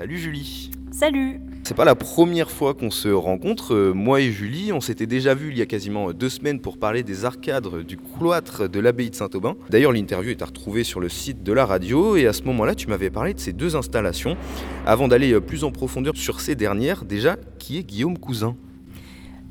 Salut Julie. Salut. C'est pas la première fois qu'on se rencontre. Euh, moi et Julie, on s'était déjà vu il y a quasiment deux semaines pour parler des arcades du cloître de l'abbaye de Saint-Aubin. D'ailleurs, l'interview est à retrouver sur le site de la radio et à ce moment-là, tu m'avais parlé de ces deux installations. Avant d'aller euh, plus en profondeur sur ces dernières, déjà, qui est Guillaume Cousin?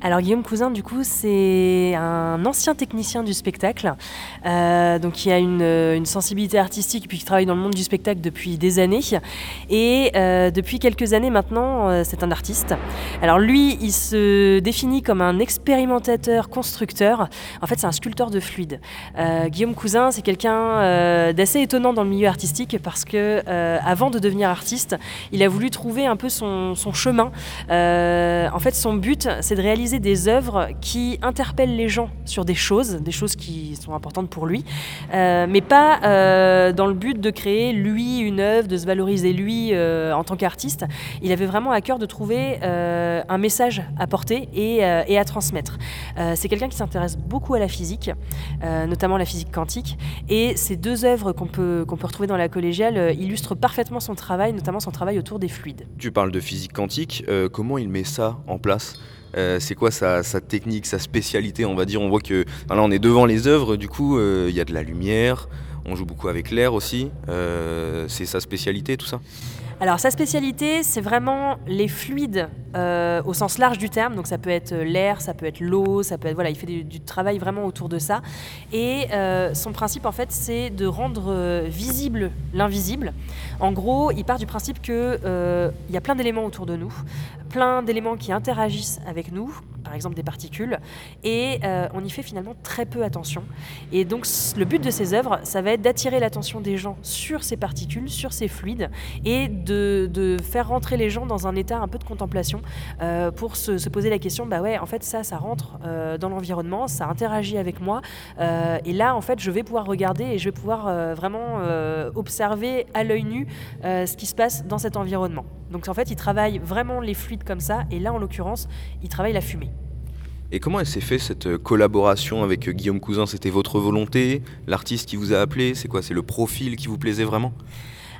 Alors Guillaume Cousin, du coup, c'est un ancien technicien du spectacle, euh, donc qui a une, sensibilité artistique puis qui travaille dans le monde du spectacle depuis des années. Et euh, depuis quelques années maintenant, euh, c'est un artiste. Alors lui, il se définit comme un expérimentateur constructeur. En fait, c'est un sculpteur de fluide. Guillaume Cousin, c'est quelqu'un d'assez étonnant dans le milieu artistique parce que avant de devenir artiste, il a voulu trouver un peu son, son chemin. en fait, son but, c'est de réaliser des œuvres qui interpellent les gens sur des choses, des choses qui sont importantes pour lui, euh, mais pas euh, dans le but de créer lui une œuvre, de se valoriser lui euh, en tant qu'artiste. Il avait vraiment à cœur de trouver un message à porter et, à transmettre. C'est quelqu'un qui s'intéresse beaucoup à la physique, notamment la physique quantique, et ces deux œuvres qu'on peut, qu'on peut retrouver dans la collégiale illustrent parfaitement son travail, notamment son travail autour des fluides. Tu parles de physique quantique, comment il met ça en place? Euh, c'est quoi sa, technique, sa spécialité On va dire, on voit que là on est devant les œuvres, du coup euh, il y a de la lumière, on joue beaucoup avec l'air aussi. Euh, c'est sa spécialité tout ça? Alors sa spécialité, c'est vraiment les fluides euh, au sens large du terme. Donc ça peut être l'air, ça peut être l'eau, ça peut être voilà, il fait du, travail vraiment autour de ça. Et euh, son principe en fait, c'est de rendre euh, visible l'invisible. En gros, il part du principe que il y a plein d'éléments autour de nous, plein d'éléments qui interagissent avec nous, par exemple des particules, et on y fait finalement très peu attention. Et donc le but de ces œuvres, ça va être d'attirer l'attention des gens sur ces particules, sur ces fluides, et de, faire rentrer les gens dans un état un peu de contemplation euh, pour se, poser la question, bah ouais, en fait ça, ça rentre euh, dans l'environnement, ça interagit avec moi, euh, et là en fait je vais pouvoir regarder et je vais pouvoir vraiment observer à l'œil nu ce qui se passe dans cet environnement. Donc en fait il travaille vraiment les fluides comme ça, et là en l'occurrence il travaille la fumée. Et comment elle s'est fait cette collaboration avec Guillaume Cousin? C'était votre volonté? L'artiste qui vous a appelé? C'est quoi? C'est le profil qui vous plaisait vraiment?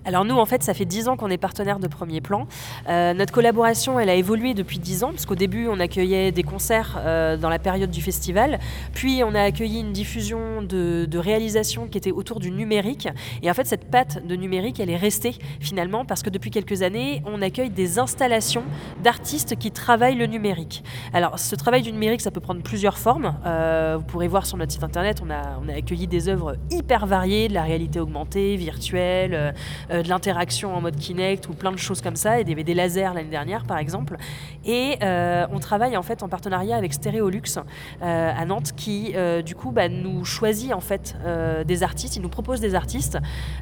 Alors nous, en fait, ça fait 10 ans qu'on est partenaire de Premier Plan. Euh, notre collaboration, elle a évolué depuis 10 ans, parce qu'au début, on accueillait des concerts euh, dans la période du festival, puis on a accueilli une diffusion de, de réalisation qui était autour du numérique. Et en fait, cette patte de numérique, elle est restée finalement, parce que depuis quelques années, on accueille des installations d'artistes qui travaillent le numérique. Alors, ce travail du numérique, ça peut prendre plusieurs formes. Euh, vous pourrez voir sur notre site internet, on a, on a accueilli des œuvres hyper variées, de la réalité augmentée, virtuelle, euh, de l'interaction en mode Kinect ou plein de choses comme ça, et des, des lasers l'année dernière par exemple. Et euh, on travaille en fait en partenariat avec Stéréolux euh, à Nantes qui du coup bah, nous choisit en fait des artistes, ils nous proposent des artistes,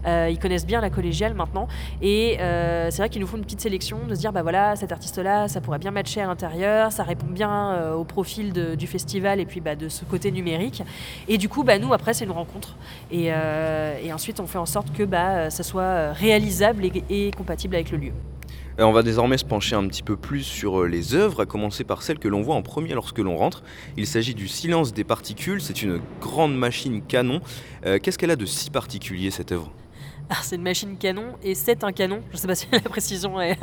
ils connaissent bien la collégiale maintenant, et c'est vrai qu'ils nous font une petite sélection de se dire bah voilà cet artiste-là ça pourrait bien matcher à l'intérieur, ça répond bien au profil du festival et puis bah, de ce côté numérique. Et du coup bah, nous après c'est une rencontre et, ensuite on fait en sorte que ça soit réalisable et, compatible avec le lieu. Euh, on va désormais se pencher un petit peu plus sur euh, les œuvres, à commencer par celle que l'on voit en premier lorsque l'on rentre. Il s'agit du silence des particules, c'est une grande machine canon. Euh, qu'est-ce qu'elle a de si particulier cette œuvre? C'est une machine canon et c'est un canon. Je ne sais pas si la précision est,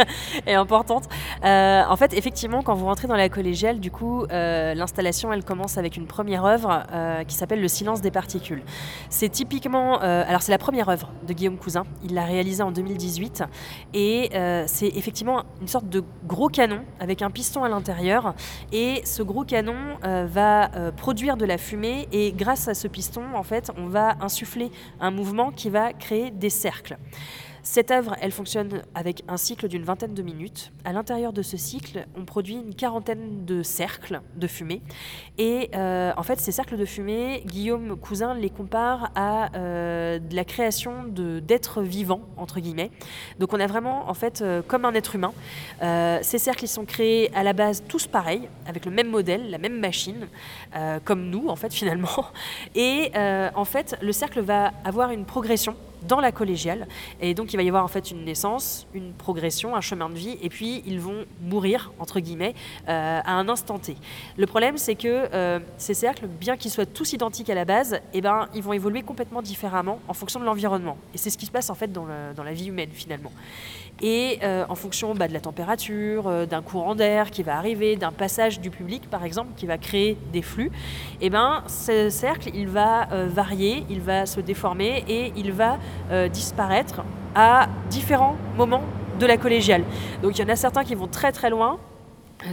importante. Euh, en fait, effectivement, quand vous rentrez dans la collégiale, du coup, euh, l'installation, elle commence avec une première œuvre euh, qui s'appelle Le silence des particules. C'est typiquement, alors c'est la première œuvre de Guillaume Cousin. Il l'a réalisée en 2018 et c'est effectivement une sorte de gros canon avec un piston à l'intérieur et ce gros canon va produire de la fumée et grâce à ce piston, en fait, on va insuffler un mouvement qui va créer des cercles. Cette œuvre, elle fonctionne avec un cycle d'une vingtaine de minutes. À l'intérieur de ce cycle, on produit une quarantaine de cercles de fumée. Et euh, en fait, ces cercles de fumée, Guillaume Cousin les compare à euh, la création d'êtres vivants, entre guillemets. Donc on a vraiment, en fait, euh, comme un être humain. ces cercles, ils sont créés à la base tous pareils, avec le même modèle, la même machine, comme nous, en fait, finalement. Et en fait, le cercle va avoir une progression dans la collégiale. Et donc il va y avoir en fait une naissance, une progression, un chemin de vie, et puis ils vont mourir, entre guillemets, euh, à un instant T. Le problème, c'est que euh, ces cercles, bien qu'ils soient tous identiques à la base, eh ben, ils vont évoluer complètement différemment en fonction de l'environnement. Et c'est ce qui se passe en fait dans, dans la vie humaine finalement. Et en fonction bah, de la température, d'un courant d'air qui va arriver, d'un passage du public par exemple, qui va créer des flux, et eh ben, ce cercle, il va varier, il va se déformer et il va disparaître à différents moments de la collégiale. Donc il y en a certains qui vont très très loin, euh,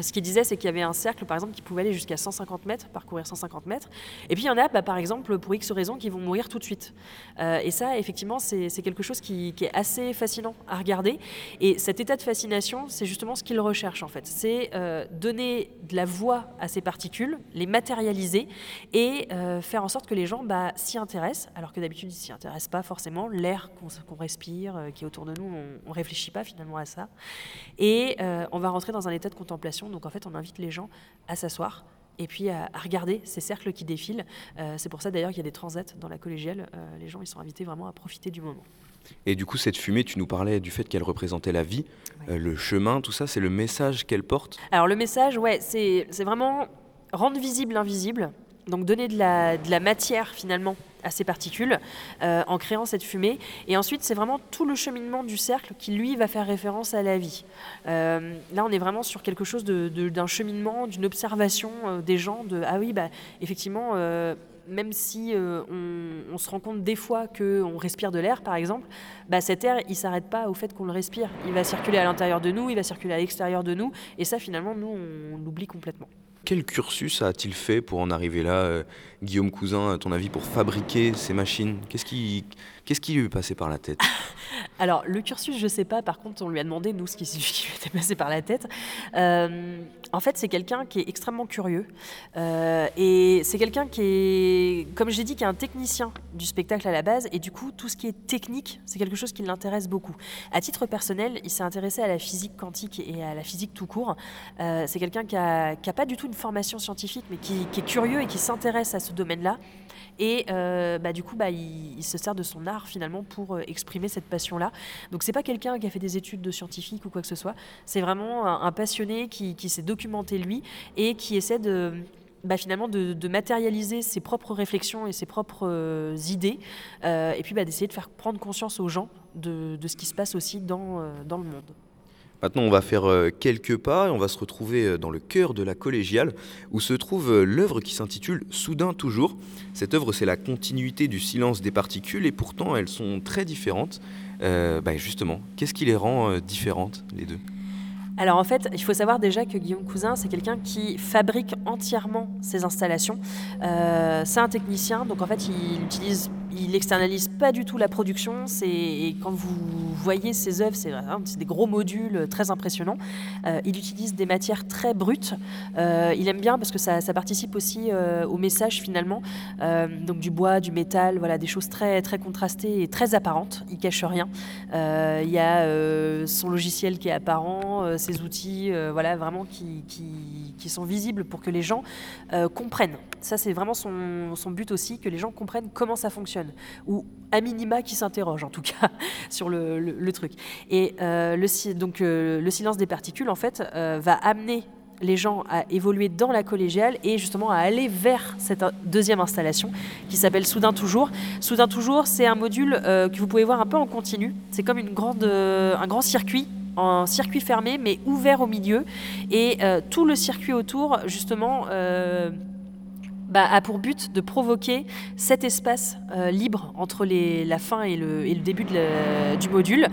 ce qu'il disait, c'est qu'il y avait un cercle, par exemple, qui pouvait aller jusqu'à 150 mètres, parcourir 150 mètres. Et puis il y en a, bah, par exemple, pour X raisons, qui vont mourir tout de suite. Euh, et ça, effectivement, c'est quelque chose qui, est assez fascinant à regarder. Et cet état de fascination, c'est justement ce qu'il recherche, en fait. C'est euh, donner de la voix à ces particules, les matérialiser et faire en sorte que les gens bah, s'y intéressent, alors que d'habitude, ils s'y intéressent pas forcément. L'air qu'on respire, qui est autour de nous, on ne réfléchit pas finalement à ça. Et on va rentrer dans un état de contemplation donc en fait, on invite les gens à s'asseoir et puis à, regarder ces cercles qui défilent. Euh, c'est pour ça d'ailleurs qu'il y a des transats dans la collégiale. Euh, les gens, ils sont invités vraiment à profiter du moment. Et du coup, cette fumée, tu nous parlais du fait qu'elle représentait la vie, euh, le chemin, tout ça, c'est le message qu'elle porte? Alors le message, ouais, c'est vraiment rendre visible l'invisible, donc donner de la, matière finalement à ces particules euh, en créant cette fumée. Et ensuite, c'est vraiment tout le cheminement du cercle qui, lui, va faire référence à la vie. Euh, là, on est vraiment sur quelque chose d'un cheminement, d'une observation euh, des gens, de ah oui, bah, effectivement, même si on, se rend compte des fois qu'on respire de l'air, par exemple, bah, cet air, il s'arrête pas au fait qu'on le respire. Il va circuler à l'intérieur de nous, il va circuler à l'extérieur de nous, et ça, finalement, nous, on l'oublie complètement. Quel cursus a-t-il fait pour en arriver là Guillaume Cousin, à ton avis, pour fabriquer ces machines? Qu'est-ce qui, qu'est-ce qui lui est passé par la tête Alors, le cursus, je ne sais pas. Par contre, on lui a demandé, nous, ce qui, lui était passé par la tête. Euh, en fait, c'est quelqu'un qui est extrêmement curieux. Euh, et c'est quelqu'un qui est, comme j'ai dit, qui est un technicien du spectacle à la base. Et du coup, tout ce qui est technique, c'est quelque chose qui l'intéresse beaucoup. À titre personnel, il s'est intéressé à la physique quantique et à la physique tout court. Euh, c'est quelqu'un qui n'a a pas du tout une formation scientifique, mais qui, qui est curieux et qui s'intéresse à ce domaine-là. Et euh, bah, du coup, bah, il, se sert de son art finalement pour euh, exprimer cette passion-là. Donc c'est pas quelqu'un qui a fait des études de scientifique ou quoi que ce soit. C'est vraiment un, passionné qui, s'est documenté lui et qui essaie de bah, finalement de, matérialiser ses propres réflexions et ses propres euh, idées, et puis bah, d'essayer de faire prendre conscience aux gens de, ce qui se passe aussi dans, dans le monde. Maintenant, on va faire euh, quelques pas et on va se retrouver euh, dans le cœur de la collégiale où se trouve euh, l'œuvre qui s'intitule Soudain toujours. Cette œuvre, c'est la continuité du silence des particules et pourtant elles sont très différentes. Bah, justement, qu'est-ce qui les rend différentes, les deux? Alors en fait, il faut savoir déjà que Guillaume Cousin, c'est quelqu'un qui fabrique entièrement ses installations. c'est un technicien, donc en fait, il utilise il externalise pas du tout la production. Et quand vous voyez ses œuvres, c'est des gros modules très impressionnants. Euh, il utilise des matières très brutes. Euh, il aime bien parce que ça, participe aussi euh, au message finalement. donc du bois, du métal, voilà, des choses très, très contrastées et très apparentes. Il cache rien. Il y a son logiciel qui est apparent, ses outils, voilà, vraiment qui, sont visibles pour que les gens comprennent. Ça, c'est vraiment son but aussi, que les gens comprennent comment ça fonctionne ou à minima qui s'interroge en tout cas sur le, truc. Et euh, donc, euh, le silence des particules, en fait, euh, va amener les gens à évoluer dans la collégiale et justement à aller vers cette deuxième installation qui s'appelle Soudain Toujours. Soudain Toujours, c'est un module que vous pouvez voir un peu en continu. C'est comme une grande, un grand circuit en circuit fermé mais ouvert au milieu et tout le circuit autour justement bah, a pour but de provoquer cet espace euh, libre entre la fin et le, début du module.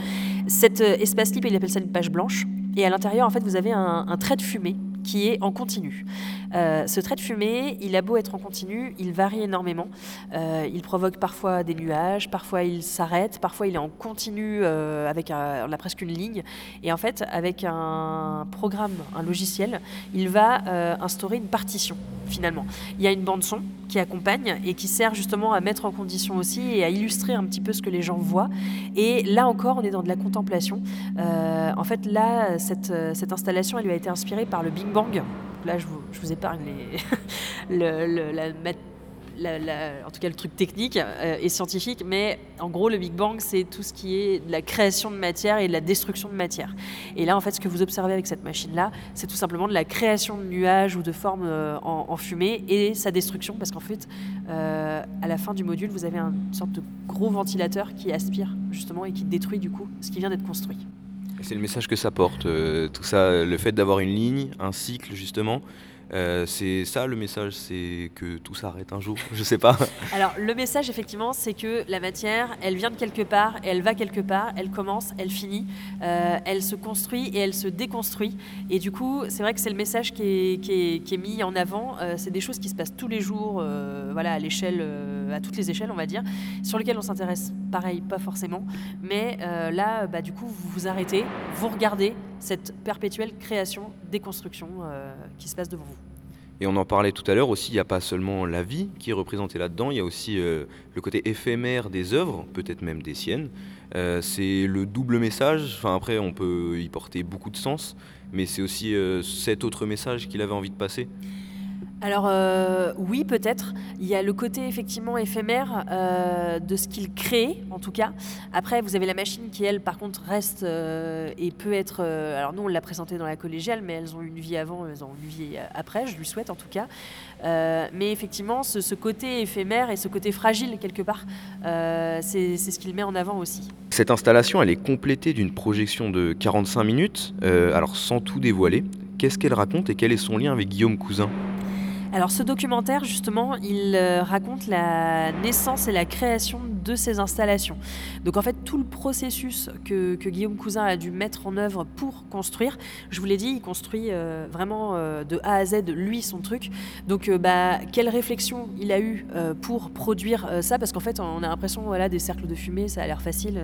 Cet euh, espace libre, il appelle ça une page blanche. Et à l'intérieur, en fait, vous avez un trait de fumée qui est en continu. Euh, ce trait de fumée, il a beau être en continu, il varie énormément. Euh, il provoque parfois des nuages, parfois il s'arrête, parfois il est en continu euh, avec on a presque une ligne. Et en fait, avec un programme, un logiciel, il va instaurer une partition finalement. Il y a une bande son qui accompagne et qui sert justement à mettre en condition aussi et à illustrer un petit peu ce que les gens voient. Et là encore, on est dans de la contemplation. en fait, là, cette, installation, elle lui a été inspirée par le Big Là, je vous, je vous épargne le, en tout cas le truc technique euh, et scientifique, mais en gros le Big Bang c'est tout ce qui est de la création de matière et de la destruction de matière. Et là en fait ce que vous observez avec cette machine-là, c'est tout simplement de la création de nuages ou de formes euh, en, fumée et sa destruction parce qu'en fait euh, à la fin du module vous avez une sorte de gros ventilateur qui aspire justement et qui détruit du coup ce qui vient d'être construit. C'est le message que ça porte, tout ça, le fait d'avoir une ligne, un cycle justement, euh, c'est ça le message, c'est que tout s'arrête un jour, je sais pas. Alors le message effectivement, c'est que la matière, elle vient de quelque part, elle va quelque part, elle commence, elle finit, euh, elle se construit et elle se déconstruit. Et du coup, c'est vrai que c'est le message qui est, qui est, mis en avant. Euh, c'est des choses qui se passent tous les jours, voilà, à l'échelle, à toutes les échelles, on va dire, sur lesquelles on s'intéresse. Pareil, pas forcément, mais là, bah, du coup, vous vous arrêtez, vous regardez cette perpétuelle création, déconstruction qui se passe devant vous. Et on en parlait tout à l'heure aussi, il n'y a pas seulement la vie qui est représentée là-dedans, il y a aussi euh, le côté éphémère des œuvres, peut-être même des siennes. Euh, c'est le double message, enfin après on peut y porter beaucoup de sens, mais c'est aussi euh, cet autre message qu'il avait envie de passer alors euh, oui, peut-être. Il y a le côté effectivement éphémère euh, de ce qu'il crée, en tout cas. Après, vous avez la machine qui, elle, par contre, reste euh, et peut être... alors nous, on l'a présenté dans la collégiale, mais elles ont une vie avant, elles ont une vie après, je lui souhaite en tout cas. mais effectivement, ce, côté éphémère et ce côté fragile, quelque part, c'est ce qu'il met en avant aussi. Cette installation, elle est complétée d'une projection de 45 minutes, alors sans tout dévoiler. Qu'est-ce qu'elle raconte et quel est son lien avec Guillaume Cousin? Alors ce documentaire, justement, il euh, raconte la naissance et la création de ces installations. Donc en fait, tout le processus que, Guillaume Cousin a dû mettre en œuvre pour construire, je vous l'ai dit, il construit euh, vraiment euh, de A à Z, lui, son truc. Donc bah, quelle réflexion il a eu pour produire ça? Parce qu'en fait, on a l'impression, voilà, des cercles de fumée, ça a l'air facile.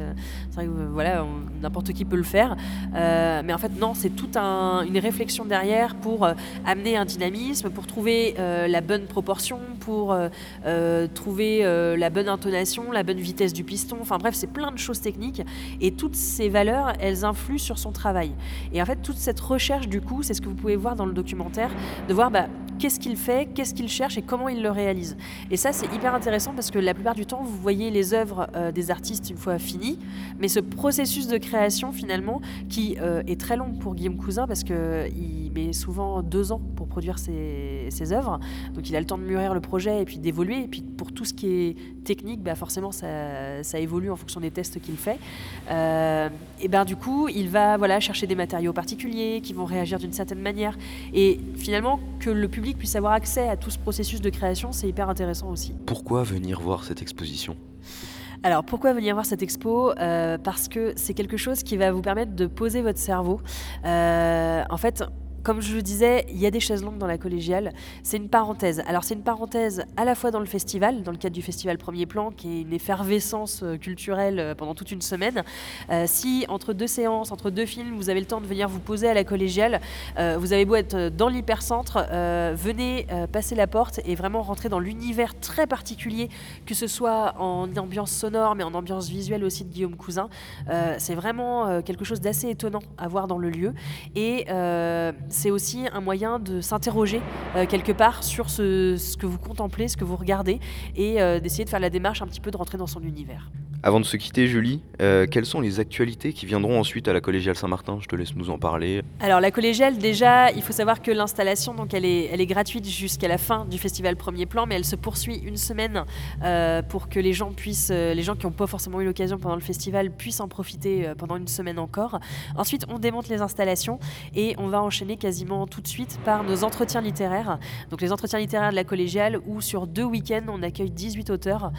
c'est vrai que voilà, n'importe qui peut le faire. mais en fait, non, c'est toute une réflexion derrière pour amener un dynamisme, pour trouver euh, la bonne proportion, pour euh, euh, trouver la bonne intonation, la bonne vitesse du piston. Enfin bref, c'est plein de choses techniques. Et toutes ces valeurs, elles influent sur son travail. Et en fait, toute cette recherche, du coup, c'est ce que vous pouvez voir dans le documentaire, de voir bah, qu'est-ce qu'il fait, qu'est-ce qu'il cherche et comment il le réalise. Et ça, c'est hyper intéressant parce que la plupart du temps, vous voyez les œuvres des artistes une fois finies, mais ce processus de création, finalement, qui est très long pour Guillaume Cousin parce qu'il met souvent deux ans pour produire ses, ses œuvres. Donc il a le temps de mûrir le projet et puis d'évoluer. Et puis pour tout ce qui est technique, bah forcément ça, ça évolue en fonction des tests qu'il fait. Euh, et ben du coup, il va voilà chercher des matériaux particuliers qui vont réagir d'une certaine manière. Et finalement, que le public puisse avoir accès à tout ce processus de création, c'est hyper intéressant aussi. Pourquoi venir voir cette exposition? Alors pourquoi venir voir cette expo? Euh, Parce que c'est quelque chose qui va vous permettre de poser votre cerveau. Euh, en fait, comme je le disais, il y a des chaises longues dans la collégiale. C'est une parenthèse. Alors c'est une parenthèse à la fois dans le festival, dans le cadre du festival Premier Plan, qui est une effervescence euh, culturelle euh, pendant toute une semaine. Euh, si entre deux séances, entre deux films, vous avez le temps de venir vous poser à la collégiale, vous avez beau être dans l'hypercentre, venez passer la porte et vraiment rentrer dans l'univers très particulier, que ce soit en ambiance sonore, mais en ambiance visuelle aussi de Guillaume Cousin. c'est vraiment quelque chose d'assez étonnant à voir dans le lieu. Et c'est aussi un moyen de s'interroger euh, quelque part sur ce, que vous contemplez, ce que vous regardez, et euh, d'essayer de faire la démarche un petit peu de rentrer dans son univers. Avant de se quitter, Julie, euh, quelles sont les actualités qui viendront ensuite à la collégiale Saint-Martin? Je te laisse nous en parler. Alors la collégiale, déjà, il faut savoir que l'installation, donc elle est, elle est gratuite jusqu'à la fin du festival Premier Plan, mais elle se poursuit une semaine euh, pour que les gens puissent, euh, les gens qui n'ont pas forcément eu l'occasion pendant le festival puissent en profiter pendant une semaine encore. Ensuite, on démonte les installations et on va enchaîner quasiment tout de suite par nos entretiens littéraires. Donc les entretiens littéraires de la collégiale où sur deux week-ends, on accueille 18 auteurs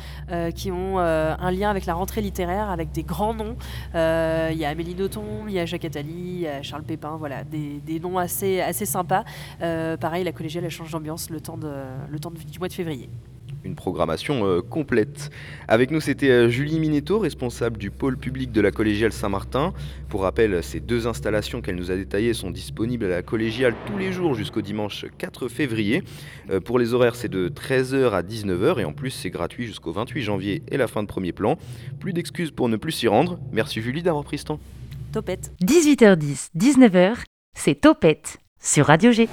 qui ont un lien avec la rentrée littéraire avec des grands noms. Euh, il y a Amélie Nothomb, il y a Jacques Attali, y a Charles Pépin, voilà, des, noms assez, assez sympas. Euh, pareil, la collégiale change d'ambiance le temps du mois de février une programmation euh, complète. Avec nous, c'était euh, Julie Minetto, responsable du pôle public de la collégiale Saint-Martin. Pour rappel, ces deux installations qu'elle nous a détaillées sont disponibles à la collégiale tous les jours jusqu'au dimanche 4 février. Euh, pour les horaires, c'est de 13h à 19h et en plus, c'est gratuit jusqu'au 28 janvier et la fin de premier plan. Plus d'excuses pour ne plus s'y rendre. Merci Julie d'avoir pris ce temps. Topette. 18h10, 19h, c'est Topette sur Radio G.